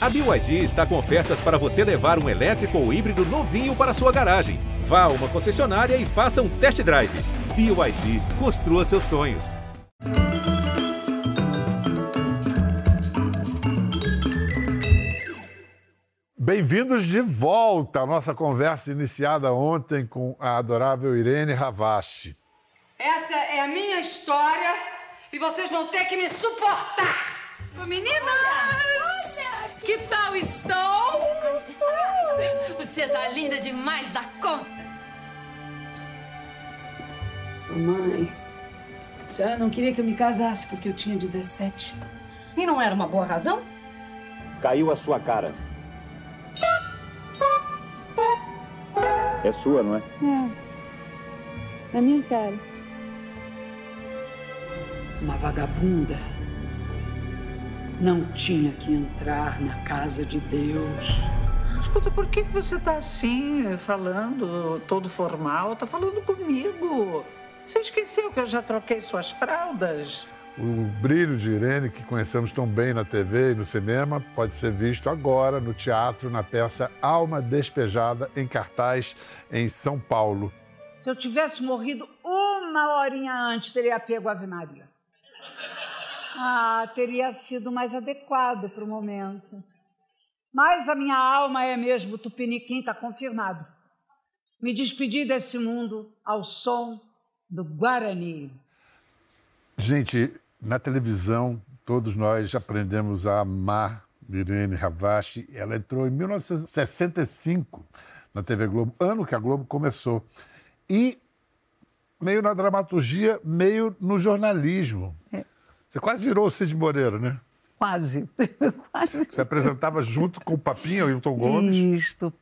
A BYD está com ofertas para você levar um elétrico ou híbrido novinho para sua garagem. Vá a uma concessionária e faça um test drive. BYD, construa seus sonhos. Bem-vindos de volta à nossa conversa iniciada ontem com a adorável Irene Ravache. Essa é a minha história e vocês vão ter que me suportar. Meninas! Que tal estou? Você tá linda demais da conta. Mamãe, a senhora não queria que eu me casasse porque eu tinha 17. E não era uma boa razão? Caiu a sua cara. É sua, não é? É. Na minha cara. Uma vagabunda não tinha que entrar na casa de Deus. Escuta, por que você tá assim, falando todo formal? Tá falando comigo. Você esqueceu que eu já troquei suas fraldas? O brilho de Irene, que conhecemos tão bem na TV e no cinema, pode ser visto agora no teatro, na peça Alma Despejada, em cartaz em São Paulo. Se eu tivesse morrido uma horinha antes, teria pego a Ave Maria. Ah, teria sido mais adequado para o momento. Mas a minha alma é mesmo tupiniquim, está confirmado. Me despedi desse mundo ao som do Guarani. Gente, na televisão, todos nós aprendemos a amar Irene Ravache. Ela entrou em 1965 na TV Globo, ano que a Globo começou. E meio na dramaturgia, meio no jornalismo. É. Você quase virou o Cid Moreira, né? Quase. Quase. Você apresentava junto com o Papinha, o Hilton Gomes. Isto.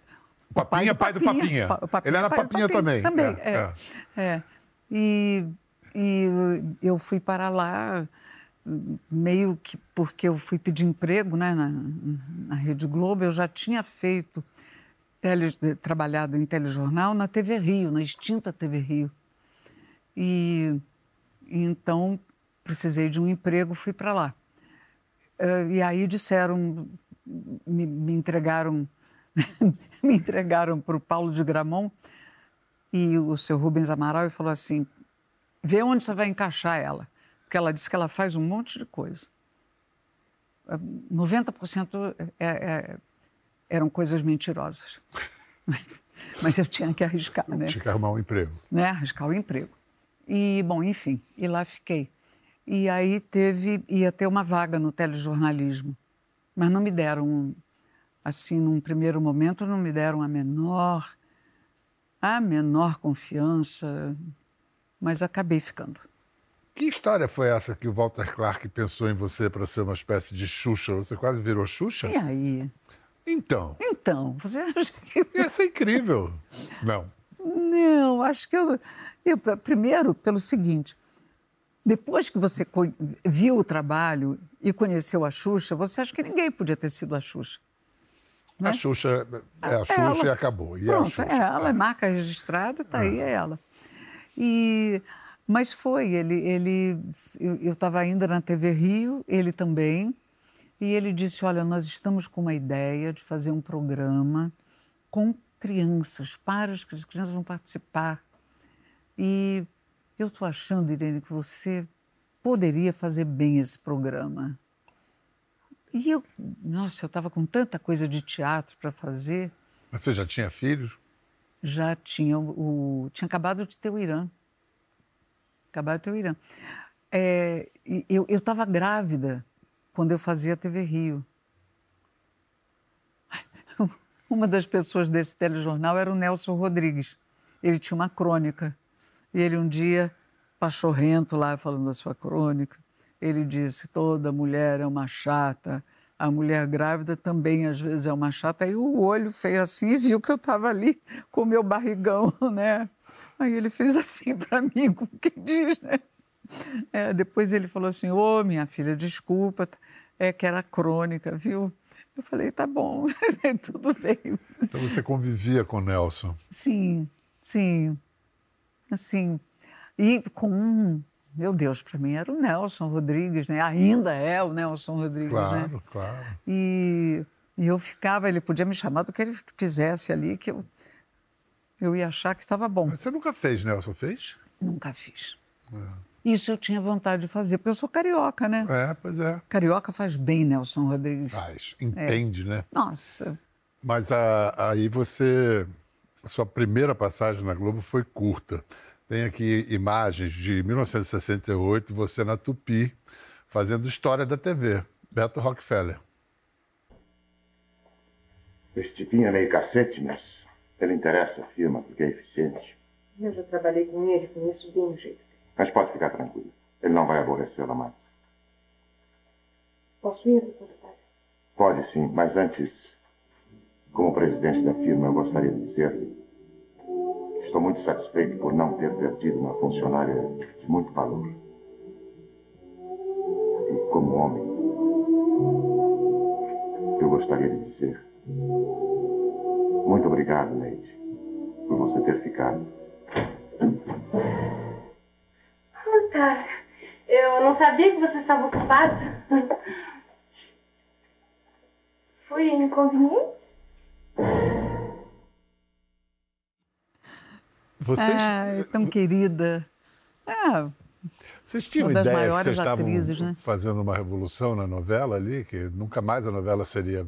Papinha, pai do Papinha. Pa- o Papinha, Ele era pai do Papinha também. Também, É, é. é. E, e eu fui para lá meio que porque eu fui pedir emprego né, na, na Rede Globo. Eu já tinha feito, tele, trabalhado em telejornal na TV Rio, na extinta TV Rio. E então precisei de um emprego, fui para lá. Eh, e aí disseram, me, me entregaram, me entregaram para o Paulo de Gramont e o seu Rubens Amaral e falou assim: vê onde você vai encaixar ela, porque ela disse que ela faz um monte de coisa. Eh, 90% é, é, eram coisas mentirosas. Mas, mas eu tinha que arriscar, né? Tinha que arrumar um emprego. né, arriscar o emprego. E, bom, enfim, e lá fiquei. E aí teve, ia ter uma vaga no telejornalismo, mas não me deram, assim, num primeiro momento, não me deram a menor, a menor confiança, mas acabei ficando. Que história foi essa que o Walter Clark pensou em você para ser uma espécie de Xuxa? Você quase virou Xuxa? E aí? Então, Então, você acha que... ia ser incrível. Não. Não, acho que eu, eu. Primeiro, pelo seguinte: depois que você viu o trabalho e conheceu a Xuxa, você acha que ninguém podia ter sido a Xuxa. A Xuxa é a Xuxa Ela. e acabou. E é a Pronto, Xuxa. é ela, é marca registrada, tá aí, é ela. E, mas foi, ele, ele eu estava ainda na TV Rio, ele também, e ele disse, olha, nós estamos com uma ideia de fazer um programa com crianças, para as crianças vão participar. E eu estou achando, Irene, que você poderia fazer bem esse programa. E eu, nossa, eu estava com tanta coisa de teatro para fazer Mas Você já tinha filhos? já tinha o, tinha acabado de ter o Irã. Acabado de ter o Irã. É, eu estava grávida quando eu fazia a TV Rio. Uma das pessoas desse telejornal era o Nelson Rodrigues. Ele tinha uma crônica. E ele um dia, pachorrento lá, falando da sua crônica, ele disse: toda mulher é uma chata, a mulher grávida também às vezes é uma chata. Aí o olho fez assim e viu que eu estava ali com o meu barrigão, né? Aí ele fez assim para mim, como quem diz, né? É, depois ele falou assim: Ô, minha filha, desculpa, é que era crônica, viu? Eu falei: tá bom, tudo bem. Então você convivia com o Nelson. Sim, sim. Assim, e com um, meu Deus, para mim era o Nelson Rodrigues, né? Ainda é o Nelson Rodrigues, né? Claro, claro. E E eu ficava, ele podia me chamar do que ele quisesse ali, que eu, eu ia achar que estava bom. Mas você nunca fez, Nelson? Fez? Nunca fiz. É. Isso eu tinha vontade de fazer, porque eu sou carioca, né? É, pois é. Carioca faz bem, Nelson Rodrigues. Faz, entende, é. né? Nossa. Mas a, aí você. A sua primeira passagem na Globo foi curta. Tem aqui imagens de 1968, você na Tupi, fazendo história da TV. Beto Rockefeller. Esse tipinho é meio cacete, mas ele interessa a firma porque é eficiente. Eu já trabalhei com ele, conheço bem o jeito dele. Mas pode ficar tranquilo. Ele não vai aborrecê-la mais. Posso ir, doutor Pode sim, mas antes, como presidente da firma, eu gostaria de dizer-lhe que estou muito satisfeito por não ter perdido uma funcionária de muito valor. E como homem, eu gostaria de dizer muito obrigado, Neide, por você ter ficado. Cara, eu não sabia que você estava ocupado. Foi inconveniente? Vocês... Ah, tão querida. Ah, vocês tinham uma ideia que vocês atrizes, estavam né? fazendo uma revolução na novela ali, que nunca mais a novela seria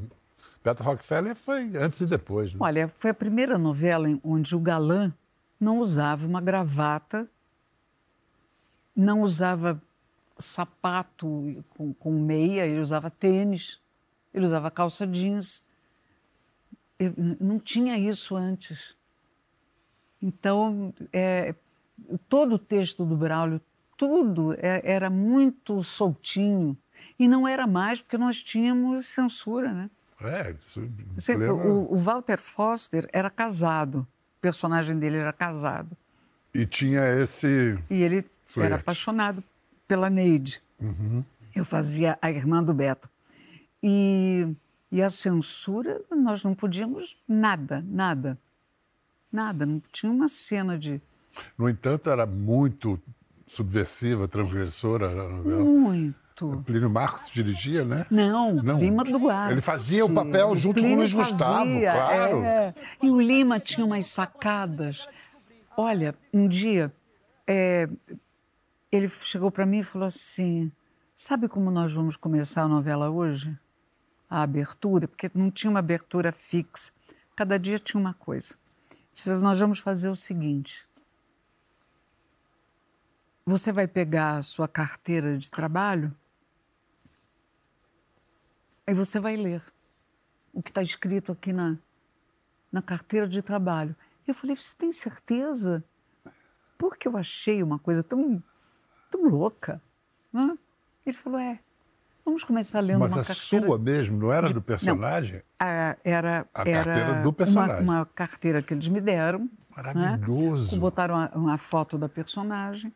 Beto Rockefeller foi antes e depois. Né? Olha, foi a primeira novela onde o galã não usava uma gravata, não usava sapato com, com meia, ele usava tênis, ele usava calça jeans. Eu, não tinha isso antes. Então, é, todo o texto do Braulio, tudo é, era muito soltinho. E não era mais porque nós tínhamos censura, né? É, isso o, o, Walter Foster era casado, o personagem dele era casado. E tinha esse. E ele flerte. era apaixonado pela Neide. Uhum. Eu fazia a irmã do Beto. E, e a censura, nós não podíamos nada, nada. Nada, não tinha uma cena de. No entanto, era muito subversiva, transgressora a novela. Muito. O Plínio Marcos dirigia, né? Não, Não. Lima Duarte. Ele fazia o papel junto com o Luiz fazia, Gustavo, claro. É. E o Lima tinha umas sacadas. Olha, um dia é, ele chegou para mim e falou assim: Sabe como nós vamos começar a novela hoje? A abertura, porque não tinha uma abertura fixa. Cada dia tinha uma coisa. Nós vamos fazer o seguinte: você vai pegar a sua carteira de trabalho Aí você vai ler o que está escrito aqui na, na carteira de trabalho. E eu falei, você tem certeza? Porque eu achei uma coisa tão, tão louca. Né? Ele falou, é, vamos começar lendo Mas uma carteira... Mas a sua mesmo, não era de, do personagem? Não, a, era a carteira do personagem. Uma, uma, carteira que eles me deram. Né? Maravilhoso. Né? Botaram uma, uma foto da personagem,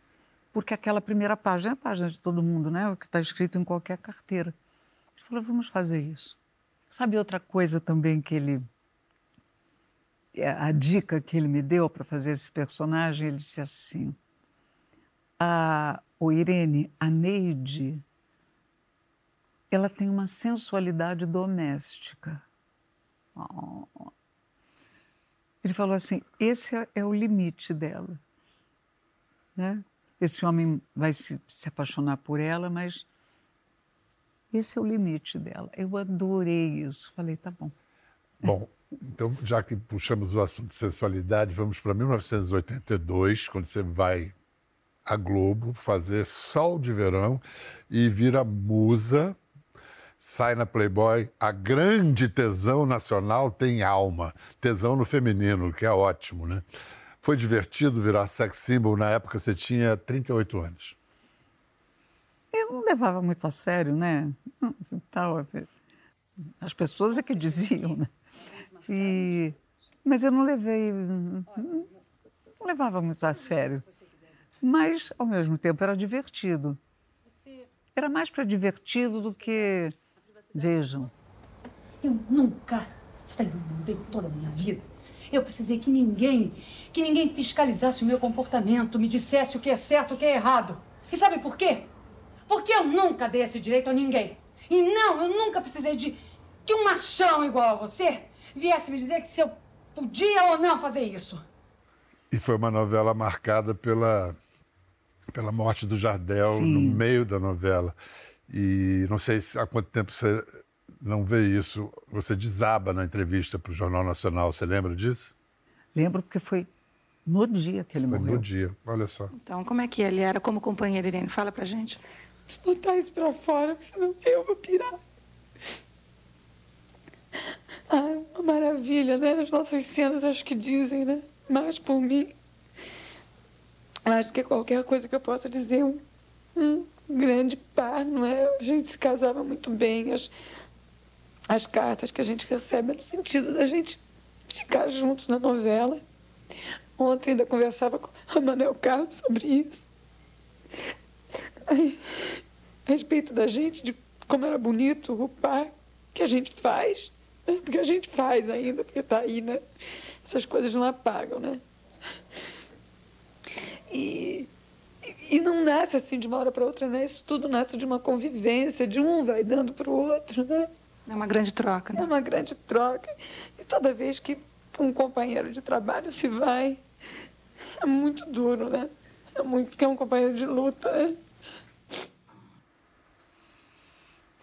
porque aquela primeira página é a página de todo mundo, né? O que está escrito em qualquer carteira. Ele falou: vamos fazer isso. Sabe outra coisa também que ele. É, a dica que ele me deu para fazer esse personagem, ele disse assim: a, o Irene, a Neide, ela tem uma sensualidade doméstica. Oh. Ele falou assim: esse é, é o limite dela. Né? Esse homem vai se, se apaixonar por ela, mas esse é o limite dela. Eu adorei isso. Falei, tá bom. Bom, então, já que puxamos o assunto de sensualidade, vamos para 1982, quando você vai à Globo fazer Sol de Verão e vira musa, sai na Playboy. A grande tesão nacional tem alma, tesão no feminino, que é ótimo, né? Foi divertido virar sex symbol. Na época você tinha 38 anos. Eu não levava muito a sério, né? As pessoas é que diziam, né? E, mas eu não levei, não levava muito a sério. Mas, ao mesmo tempo, era divertido. Era mais para divertido do que. Vejam. Eu nunca, em toda a minha vida, eu precisei que ninguém, que ninguém fiscalizasse o meu comportamento, me dissesse o que é certo, o que é errado. E sabe por quê? Porque eu nunca dei esse direito a ninguém. E não, eu nunca precisei de que um machão igual a você viesse me dizer que se eu podia ou não fazer isso. E foi uma novela marcada pela, pela morte do Jardel Sim. no meio da novela. E não sei se, há quanto tempo você não vê isso. Você desaba na entrevista para o Jornal Nacional. Você lembra disso? Lembro porque foi no dia que ele Foi morreu. no dia. Olha só. Então, como é que ele era como companheiro, Irene? Fala pra gente. Botar isso pra fora, senão eu vou pirar. Ah, uma maravilha, né? As nossas cenas acho que dizem, né? Mais por mim. Acho que qualquer coisa que eu possa dizer, um, um grande par, não é? A gente se casava muito bem. As, as cartas que a gente recebe é no sentido da gente ficar juntos na novela. Ontem ainda conversava com a Manuel Carlos sobre isso. A respeito da gente, de como era bonito o par que a gente faz. né? Porque a gente faz ainda, porque tá aí, né? Essas coisas não apagam, né? E, e não nasce assim de uma hora para outra, né? Isso tudo nasce de uma convivência, de um vai dando para o outro, né? É uma grande troca, É né? uma grande troca. E toda vez que um companheiro de trabalho se vai, é muito duro, né? É muito, porque é um companheiro de luta, né?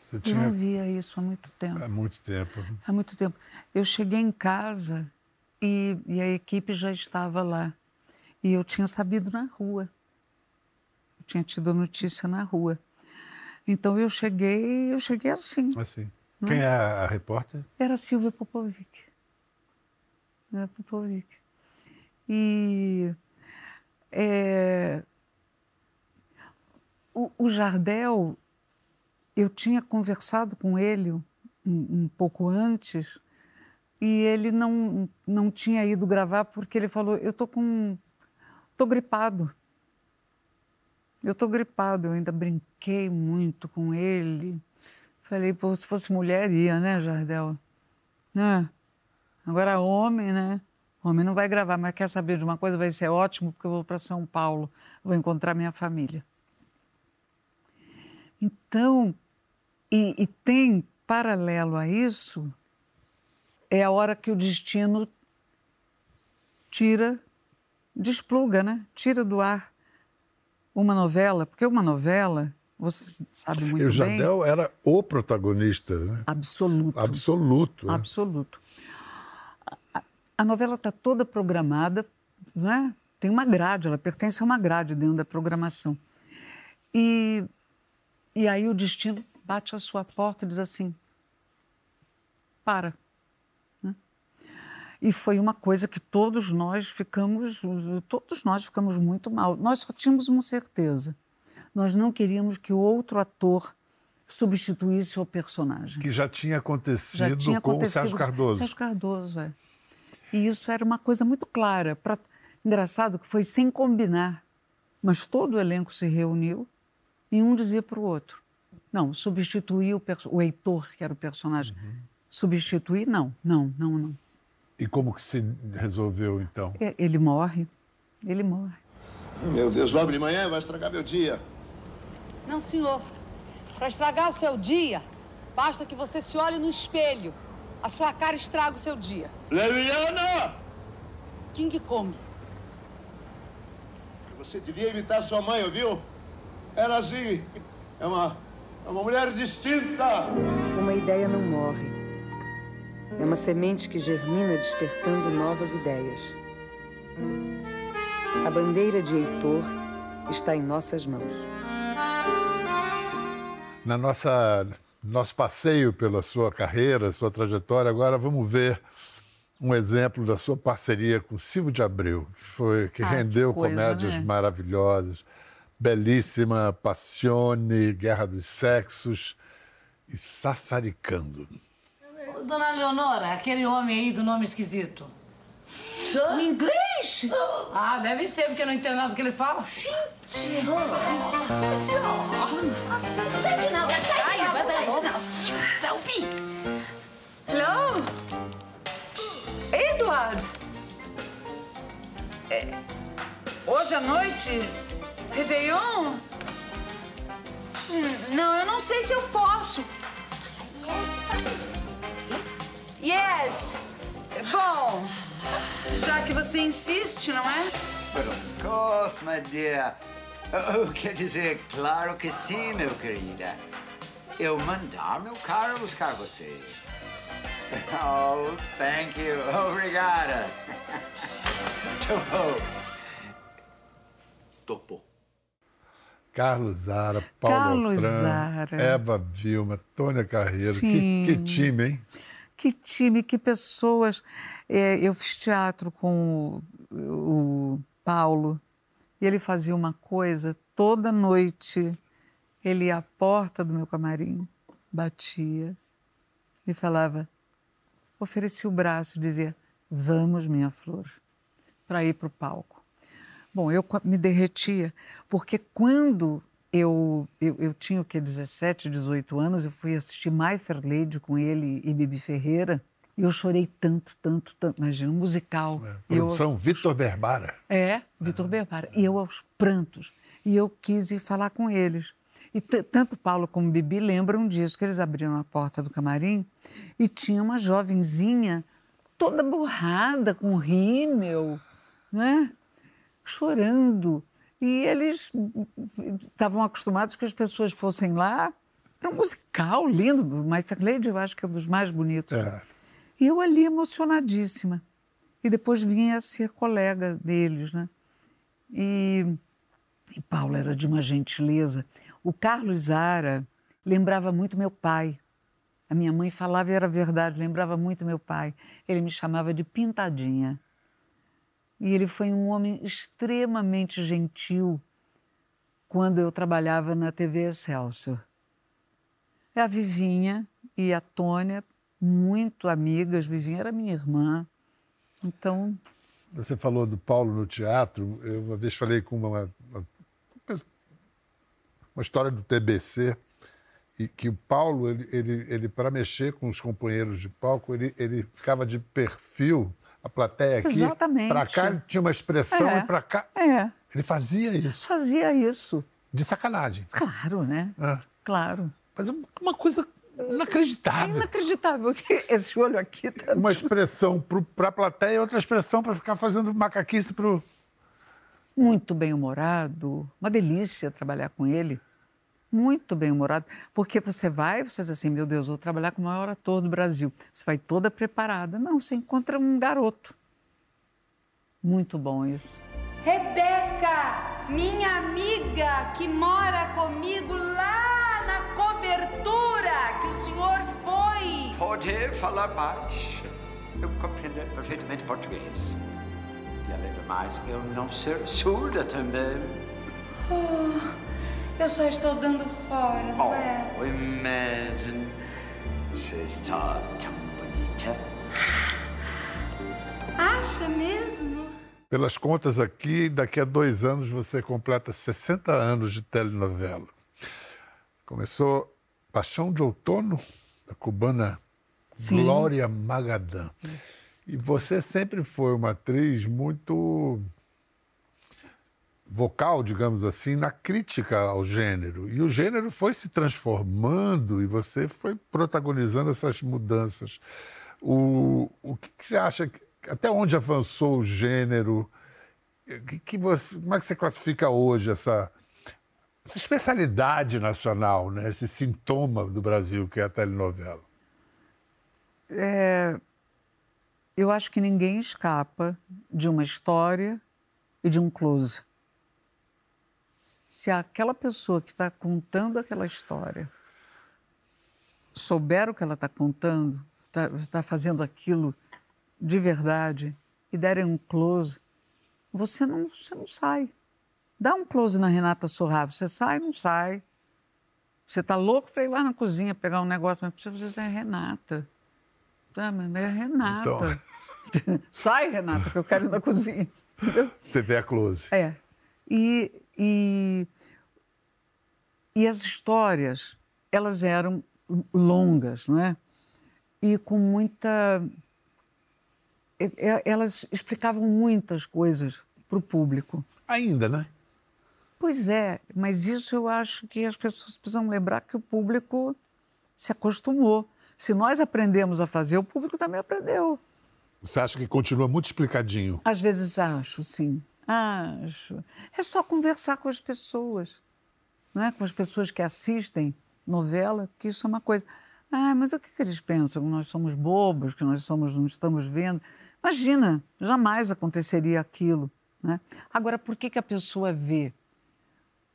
Você Eu tinha não via isso há muito tempo. há muito tempo. Há muito tempo. Eu cheguei em casa e, e a equipe já estava lá. E eu tinha sabido na rua. Tinha tido notícia na rua. Então eu cheguei, eu cheguei assim. Assim. Não Quem é? é a repórter? Era a Silvia Popovic. Era Popovic. E é, o, o Jardel, eu tinha conversado com ele um, um pouco antes e ele não, não tinha ido gravar porque ele falou, eu tô com... tô gripado. Eu tô gripado, eu ainda brinquei muito com ele. Falei, pô, se fosse mulher, ia, né, Jardel? Né? Agora, homem, né? Homem não vai gravar, mas quer saber de uma coisa? Vai ser ótimo, porque eu vou para São Paulo, vou encontrar minha família. Então, e, e tem paralelo a isso, é a hora que o destino tira, despluga, né? Tira do ar uma novela, porque uma novela, você sabe muito E o bem. Jardel era o protagonista, né? Absoluto. Absoluto. né? Absoluto. A, a novela está toda programada, não é? Tem uma grade, ela pertence a uma grade dentro da programação. E, e aí o destino bate a sua porta e diz assim: para. E foi uma coisa que todos nós ficamos, todos nós ficamos muito mal. Nós só tínhamos uma certeza. Nós não queríamos que o outro ator substituísse o personagem. Que já tinha acontecido Já tinha com acontecido o Sérgio Cardoso. Sérgio Cardoso, é. E isso era uma coisa muito clara. Pra... Engraçado que foi sem combinar, mas todo o elenco se reuniu e um dizia para o outro: não, substituir o, perso... o Heitor, que era o personagem. Uhum. Substituir, não, não, não, não. E como que se resolveu, então? É, Ele morre, ele morre. Meu Deus, logo de manhã vai estragar meu dia. Não, senhor. Para estragar o seu dia, basta que você se olhe no espelho. A sua cara estraga o seu dia. Leviana! King Kong. Você devia imitar sua mãe, ouviu? Ela assim, é uma, é uma mulher distinta. Uma ideia não morre. É uma semente que germina despertando novas ideias. A bandeira de Heitor está em nossas mãos. Na nossa nosso passeio pela sua carreira, sua trajetória, agora vamos ver um exemplo da sua parceria com Silvio de Abreu, que foi que Ah, rendeu que coisa, comédias né? maravilhosas, belíssima, Passione, Guerra dos Sexos e Sassaricando. Dona Leonora, aquele homem aí do nome esquisito. Em inglês? Ah, deve ser, porque eu não entendo nada do que ele fala. Sai de não, sai de não, sai de não. Vai ouvir. Hello? Edward! É, hoje à noite? Réveillon? Hum, não, eu não sei se eu posso. Mas, bom, já que você insiste, não é? But of course, my dear. Oh, quer dizer, claro que sim, meu querida. Eu mandar meu carro buscar você. Oh, thank you. Obrigada. Topou. Topou. Carlos Zara, Paulo Carlos Otran, Zara. Eva Vilma, Tônia Carreiro. Que, que time, hein? Que time, que pessoas. É, eu fiz teatro com o, o Paulo e ele fazia uma coisa toda noite. Ele ia à porta do meu camarim, batia e falava, oferecia o braço e dizia: Vamos, minha flor, para ir para o palco. Bom, eu me derretia, porque quando eu, eu, eu tinha o que, 17, 18 anos, eu fui assistir My Fair Lady com ele e Bibi Ferreira, e eu chorei tanto, tanto, tanto. Imagina, um musical. Eu- Produção Vitor Berbara. é, Vitor Berbara. E eu aos prantos. E eu quis ir falar com eles. E tanto Paulo como Bibi lembram disso, que eles abriram a porta do camarim e tinha uma jovenzinha toda borrada, com rímel, né? chorando. E eles estavam acostumados que as pessoas fossem lá. Era um musical lindo. My Fair Lady, eu acho que é um dos mais bonitos. E eu ali emocionadíssima. E depois vinha a ser colega deles, né? E, e Paulo era de uma gentileza. O Carlos Zara lembrava muito meu pai. A minha mãe falava e era verdade, lembrava muito meu pai. Ele me chamava de Pintadinha. E ele foi um homem extremamente gentil quando eu trabalhava na TV Excelsior. A Vivinha e a Tônia, muito amigas, Vivinha era minha irmã. Então, Você falou do Paulo no teatro. Eu uma vez falei com uma, uma, uma história do TBC e que o Paulo, ele, ele, ele para mexer com os companheiros de palco, ele, ele ficava de perfil, a plateia aqui. Exatamente. Para cá ele tinha uma expressão É. e para cá. é, Ele fazia isso. fazia isso. De sacanagem. Claro, né? É. Claro. Mas uma coisa inacreditável. Inacreditável que esse olho aqui tá... Uma expressão para a plateia e outra expressão para ficar fazendo macaquice para o. muito bem-humorado, uma delícia trabalhar com ele. Muito bem-humorado, porque você vai, você diz assim, meu Deus, vou trabalhar com o maior ator do Brasil. Você vai toda preparada. Não, você encontra um garoto. Muito bom isso. Rebeca, minha amiga que mora comigo lá na cobertura que o senhor foi. Pode falar mais. Eu compreendo perfeitamente português. E além do mais, eu não ser surda também. Oh, eu só estou dando fora, não é? Oh, imagine. Você está tão bonita. Acha mesmo? Pelas contas aqui, daqui a dois anos você completa 60 anos de telenovela. Começou Paixão de Outono, da cubana Sim. Glória Magadã. E você sempre foi uma atriz muito vocal, digamos assim, na crítica ao gênero. E o gênero foi se transformando e você foi protagonizando essas mudanças. O, o que, que você acha? Até onde avançou o gênero? Que, que você, como é que você classifica hoje essa, essa especialidade nacional, né? esse sintoma do Brasil que é a telenovela? É, eu acho que ninguém escapa de uma história e de um close. Se aquela pessoa que está contando aquela história souber o que ela está contando, está, está fazendo aquilo de verdade e derem um close, você não, você não sai. Dá um close na Renata Sorra, você sai, não sai. Você está louco para ir lá na cozinha pegar um negócio, mas precisa dizer, é Renata. Ah, mas é Renata. Então. Sai, Renata, que eu quero ir na cozinha. Entendeu? TV a close. É. E, e, e as histórias, elas eram longas, não é? E com muita. Elas explicavam muitas coisas para o público. Ainda, né? Pois é, mas isso eu acho que as pessoas precisam lembrar que o público se acostumou. Se nós aprendemos a fazer, o público também aprendeu. Você acha que continua muito explicadinho? Às vezes acho, sim. Acho. É só conversar com as pessoas, não é? com as pessoas que assistem novela, que isso é uma coisa. Ah, mas o que, que eles pensam? Nós somos bobos, que nós somos, não estamos vendo. Imagina, jamais aconteceria aquilo. Né? Agora, por que, que a pessoa vê?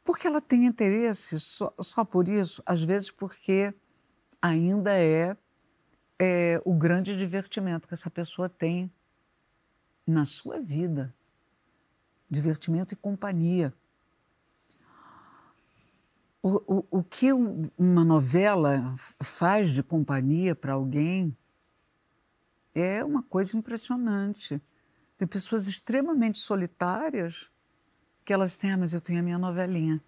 Porque ela tem interesse, só, só por isso, às vezes porque ainda é, é o grande divertimento que essa pessoa tem na sua vida. Divertimento e companhia. O, o, o que uma novela faz de companhia para alguém é uma coisa impressionante. Tem pessoas extremamente solitárias que elas têm, ah, mas eu tenho a minha novelinha.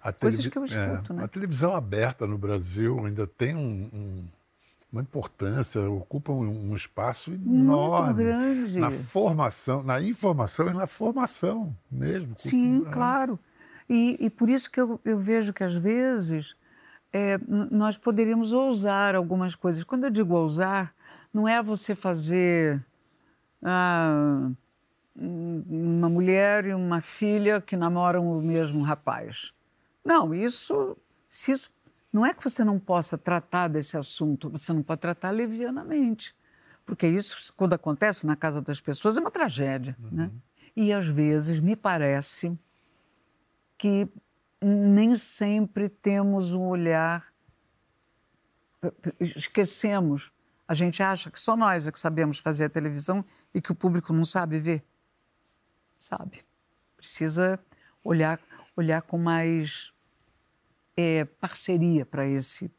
A Coisas que eu escuto, é, né? A televisão aberta no Brasil ainda tem um, um, uma importância, ocupa um, espaço enorme. Grande. Na formação, na informação e na formação mesmo. Sim, claro. E, e por isso que eu, eu vejo que às vezes é, nós poderíamos ousar algumas coisas. Quando eu digo ousar, não é você fazer ah, uma mulher e uma filha que namoram o mesmo rapaz. Não, isso, se isso não é que você não possa tratar desse assunto, você não pode tratar levianamente. Porque isso, quando acontece na casa das pessoas, é uma tragédia. Uhum. Né? E às vezes me parece que nem sempre temos um olhar. Esquecemos. A gente acha que só nós é que sabemos fazer a televisão e que o público não sabe ver sabe? Precisa olhar, olhar com mais é, parceria para esse,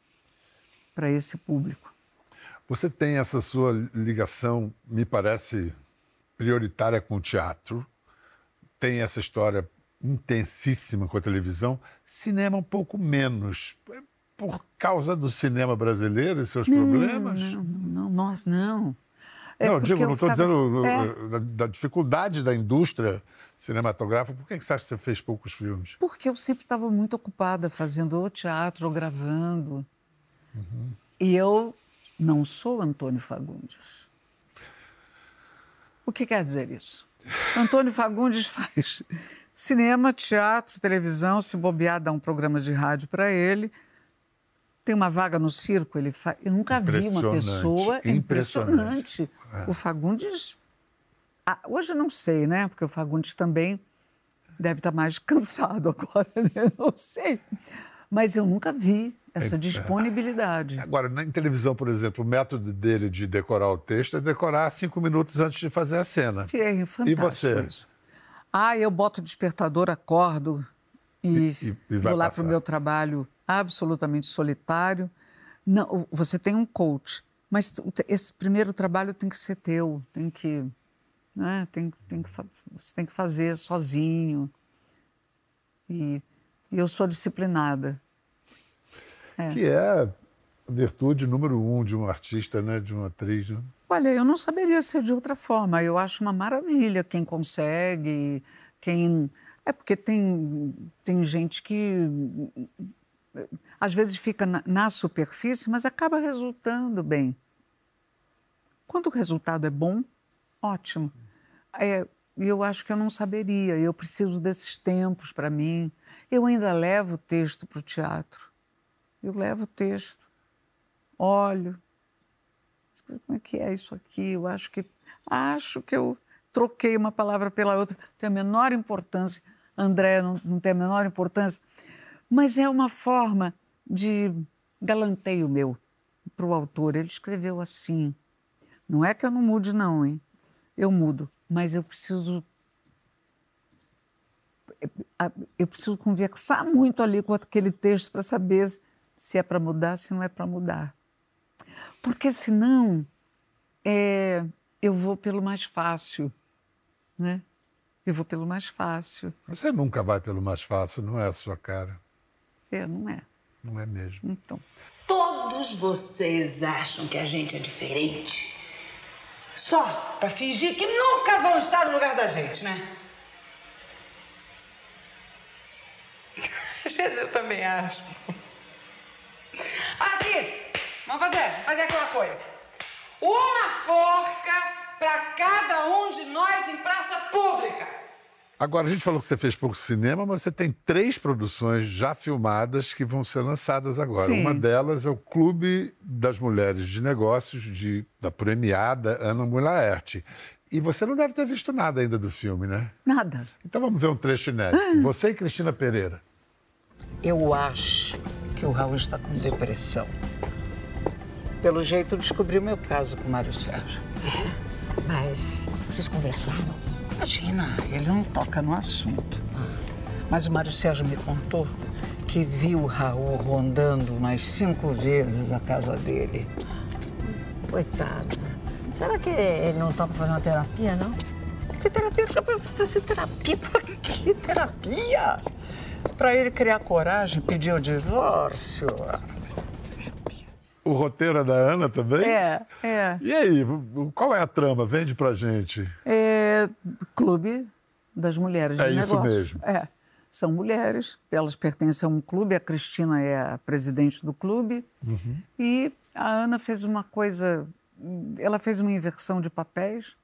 para esse público. Você tem essa sua ligação, me parece, prioritária com o teatro, tem essa história intensíssima com a televisão, cinema um pouco menos. Por causa do cinema brasileiro e seus não, problemas? Não, não, nós não. É não, digo, não estou ficava... dizendo é. da, da, dificuldade da indústria cinematográfica. Por que, que você acha que você fez poucos filmes? Porque eu sempre estava muito ocupada fazendo ou teatro ou gravando. Uhum. E eu não sou Antônio Fagundes. O que quer dizer isso? Antônio Fagundes faz cinema, teatro, televisão, se bobear, dá um programa de rádio para ele tem uma vaga no circo, ele faz. Eu nunca vi uma pessoa impressionante. impressionante. É. O Fagundes. Ah, hoje eu não sei, né? Porque o Fagundes também deve estar mais cansado agora, né? Não sei. Mas eu nunca vi essa é, é. disponibilidade. Agora, na televisão, por exemplo, o método dele de decorar o texto é decorar cinco minutos antes de fazer a cena. É, fantástico e você? Isso. Ah, eu boto o despertador, acordo e, e, e vou lá para o meu trabalho absolutamente solitário. Não, você tem um coach, mas esse primeiro trabalho tem que ser teu, tem que, né, tem, tem que você tem que fazer sozinho. E, e eu sou disciplinada. É. Que é a virtude número um de um artista, né, de uma atriz. Né? Olha, eu não saberia ser de outra forma. Eu acho uma maravilha quem consegue, quem é porque tem, tem gente que às vezes fica na, na superfície, mas acaba resultando bem. Quando o resultado é bom, ótimo. É, eu acho que eu não saberia, eu preciso desses tempos para mim. Eu ainda levo o texto para o teatro. Eu levo o texto, olho. Como é que é isso aqui? Eu acho que acho que eu troquei uma palavra pela outra, tem a menor importância. André não, não tem a menor importância. Mas é uma forma de galanteio meu para o autor. Ele escreveu assim. Não é que eu não mude, não, hein? Eu mudo, mas eu preciso. Eu preciso conversar muito ali com aquele texto para saber se é para mudar, se não é para mudar. Porque senão é, eu vou pelo mais fácil, né? Eu vou pelo mais fácil. Você nunca vai pelo mais fácil, não é a sua cara. É, não é. Não é mesmo. Então. Todos vocês acham que a gente é diferente só para fingir que nunca vão estar no lugar da gente, né? Às vezes eu também acho. Aqui! Vamos fazer, vamos fazer aquela coisa. Uma forca para cada um de nós em praça pública. Agora, a gente falou que você fez pouco cinema, mas você tem três produções já filmadas que vão ser lançadas agora. Sim. Uma delas é o Clube das Mulheres de Negócios, de, da premiada Ana Mulaerte. E você não deve ter visto nada ainda do filme, né? Nada. Então vamos ver um trecho inédito. Você e Cristina Pereira. Eu acho que o Raul está com depressão. Pelo jeito, descobriu meu caso com o Mário Sérgio. Mas vocês conversaram? Imagina, ele não toca no assunto. Mas o Mário Sérgio me contou que viu o Raul rondando umas cinco vezes a casa dele. Coitado. Será que ele não topa fazer uma terapia, não? Que terapia? Pra fazer terapia? Pra que terapia? Pra ele criar coragem, pedir o divórcio. O roteiro é da Ana também? É, é. E aí, qual é a trama? Vende pra gente. É Clube das Mulheres É de isso Negócios. mesmo. É. São mulheres, elas pertencem a um clube, a Cristina é a presidente do clube. Uhum. E a Ana fez uma coisa, ela fez uma inversão de papéis.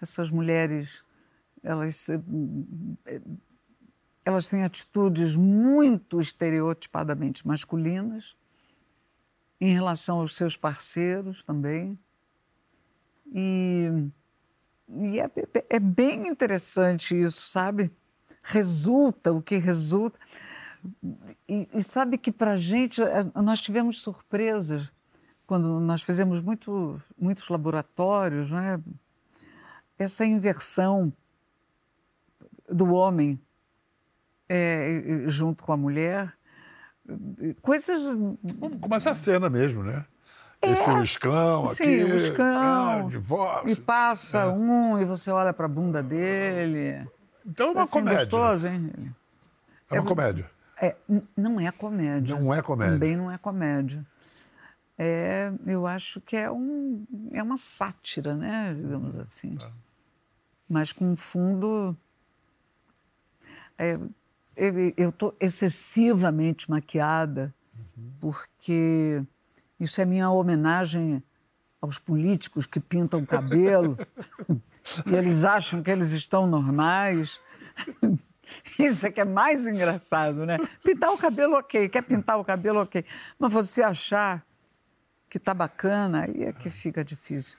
Essas mulheres, elas, elas têm atitudes muito estereotipadamente masculinas em relação aos seus parceiros também. E, e é, é bem interessante isso, sabe? Resulta o que resulta. E, e sabe que para a gente, nós tivemos surpresas quando nós fizemos muito, muitos laboratórios, né? essa inversão do homem é, junto com a mulher, coisas. Como essa cena mesmo, né? Esse escão aqui. Sim, o escão. ah, divórcio. E passa um e você olha para a bunda dele. Então é uma assim, comédia. gostoso, hein? É uma comédia. É, não é comédia. Não é comédia. Também não é comédia. É, eu acho que é, um, é uma sátira, né? Digamos assim. Mas com um fundo. É, eu estou excessivamente maquiada, porque isso é minha homenagem aos políticos que pintam o cabelo e eles acham que eles estão normais. Isso é que é mais engraçado, né? Pintar o cabelo, ok. Quer pintar o cabelo, ok. Mas você achar que tá bacana, aí é que fica difícil.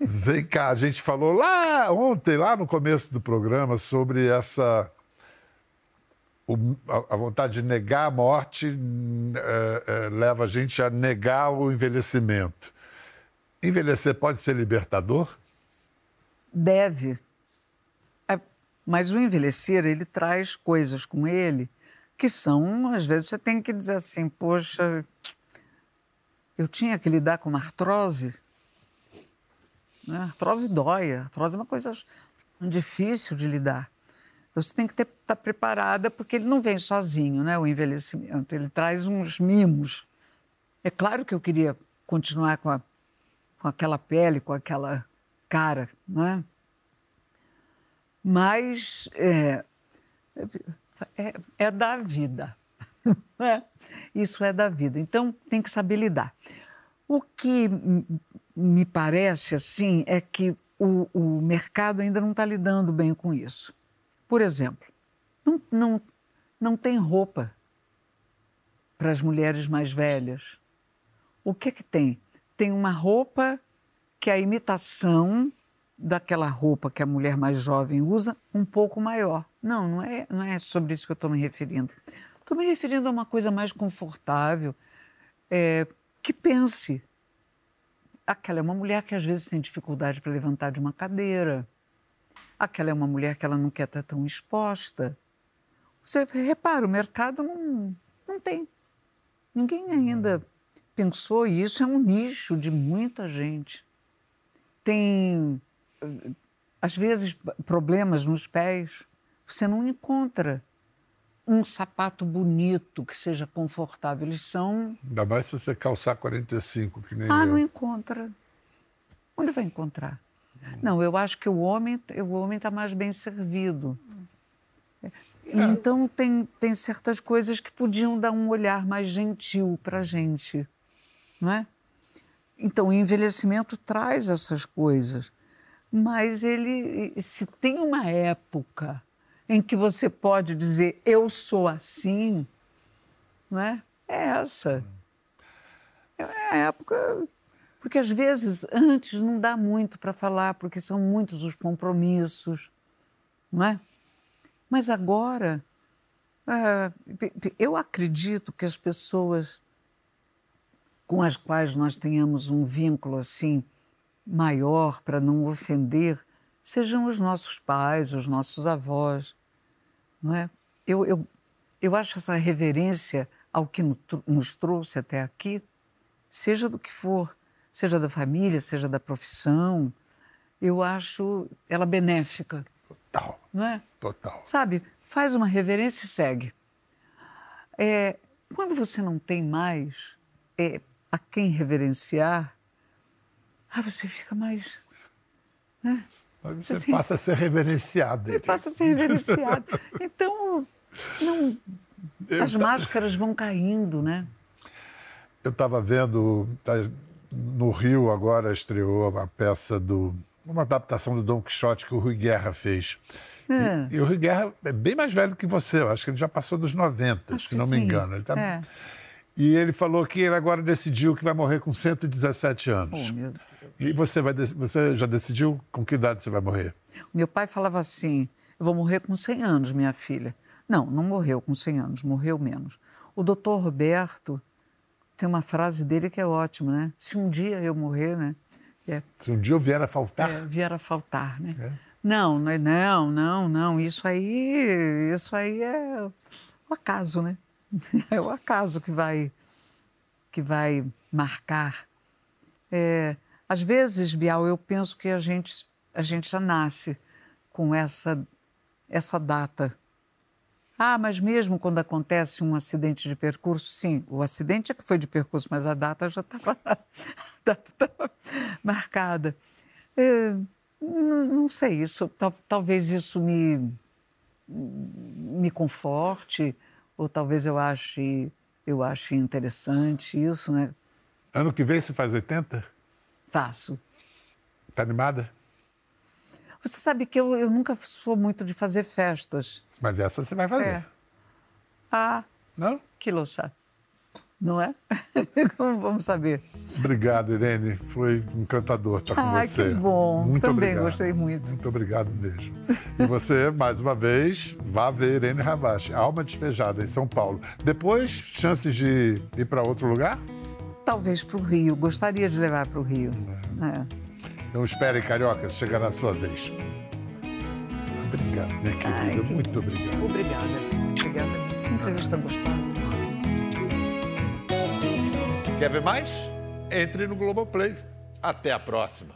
Vem cá, a gente falou lá ontem, lá no começo do programa, sobre essa. O- a, a vontade de negar a morte é, é, leva a gente a negar o envelhecimento. Envelhecer pode ser libertador? Deve. É, Mas o envelhecer, ele traz coisas com ele que são, às vezes, você tem que dizer assim, poxa, eu tinha que lidar com uma artrose. Né? Artrose dói, artrose é uma coisa difícil de lidar. Então você tem que estar preparada, porque ele não vem sozinho, né? O envelhecimento, ele traz uns mimos. É claro que eu queria continuar com, a, com aquela pele, com aquela cara, né? Mas é, é, é da vida. né? Isso é da vida. Então tem que saber lidar. O que me parece assim é que o, o mercado ainda não está lidando bem com isso. Por exemplo, não, não, não tem roupa para as mulheres mais velhas. O que que tem? Tem uma roupa que é a imitação daquela roupa que a mulher mais jovem usa, um pouco maior. Não, não é, não é sobre isso que eu estou me referindo. Estou me referindo a uma coisa mais confortável, é, que pense. Aquela é uma mulher que às vezes tem dificuldade para levantar de uma cadeira. Aquela é uma mulher que ela não quer estar tão exposta. Você repara, o mercado não, não tem. Ninguém ainda pensou, e isso é um nicho de muita gente. Tem, às vezes, problemas nos pés. Você não encontra um sapato bonito que seja confortável. Eles são. Ainda mais se você calçar 45, que nem Ah, eu. não encontra. Onde vai encontrar? Não, eu acho que o homem o homem está mais bem servido. Então tem, tem certas coisas que podiam dar um olhar mais gentil para a gente, não é? Então o envelhecimento traz essas coisas, mas ele se tem uma época em que você pode dizer eu sou assim, não é? É essa. É a época porque às vezes antes não dá muito para falar, porque são muitos os compromissos, não é? Mas agora, é, eu acredito que as pessoas com as quais nós tenhamos um vínculo assim maior para não ofender sejam os nossos pais, os nossos avós, não é? Eu, eu, eu acho essa reverência ao que nos trouxe até aqui, seja do que for, seja da família, seja da profissão, eu acho ela benéfica. Total. Não é? Total. Sabe, faz uma reverência e segue. É, quando você não tem mais é, a quem reverenciar, ah, você fica mais. Né? Você assim, passa a ser reverenciado. Você passa a ser reverenciado. Então, não, as máscaras vão caindo, né? Eu estava vendo, tá, no Rio agora estreou a peça do. uma adaptação do Dom Quixote que o Rui Guerra fez. É. E, e, o Rui Guerra é bem mais velho que você, eu acho que ele já passou dos 90, acho se não me engano. Ele tá... é. E ele falou que ele agora decidiu que vai morrer com 117 anos. Oh, meu Deus. E você, vai, você já decidiu com que idade você vai morrer? Meu pai falava assim: eu vou morrer com 100 anos, minha filha. Não, não morreu com 100 anos, morreu menos. O doutor Roberto tem uma frase dele que é ótima, né? Se um dia eu morrer, né? É, Se um dia eu vier a faltar? É, vier a faltar, né? É. Não, não, não, não. Isso aí, isso aí é o acaso, né? É o acaso que vai, que vai marcar. É, às vezes, Bial, eu penso que a gente, a gente já nasce com essa, essa data ah, mas mesmo quando acontece um acidente de percurso, sim, o acidente é que foi de percurso, mas a data já estava marcada. É, não, não, sei, isso, tal, talvez isso me, me conforte, ou talvez eu ache, eu ache interessante isso, né? Ano que vem você faz 80? Faço. Está animada? Você sabe que eu, eu nunca sou muito de fazer festas. Mas essa você vai fazer. É. Ah, não? que louça. Não é? Como vamos saber? Obrigado, Irene. Foi encantador estar com ah, você. que bom. Muito Também obrigado. gostei muito. Muito obrigado mesmo. E você, mais uma vez, vá ver Irene Ravache, Alma Despejada, em São Paulo. Depois, chances de ir para outro lugar? Talvez para o Rio. Gostaria de levar para o Rio. É. É. Então espere, Carioca, chegará a sua vez. Obrigado, minha querida. Ai, que... Muito obrigado. Obrigada. Obrigada. Que entrevista gostosa. Quer ver mais? Entre no Globoplay. Até a próxima.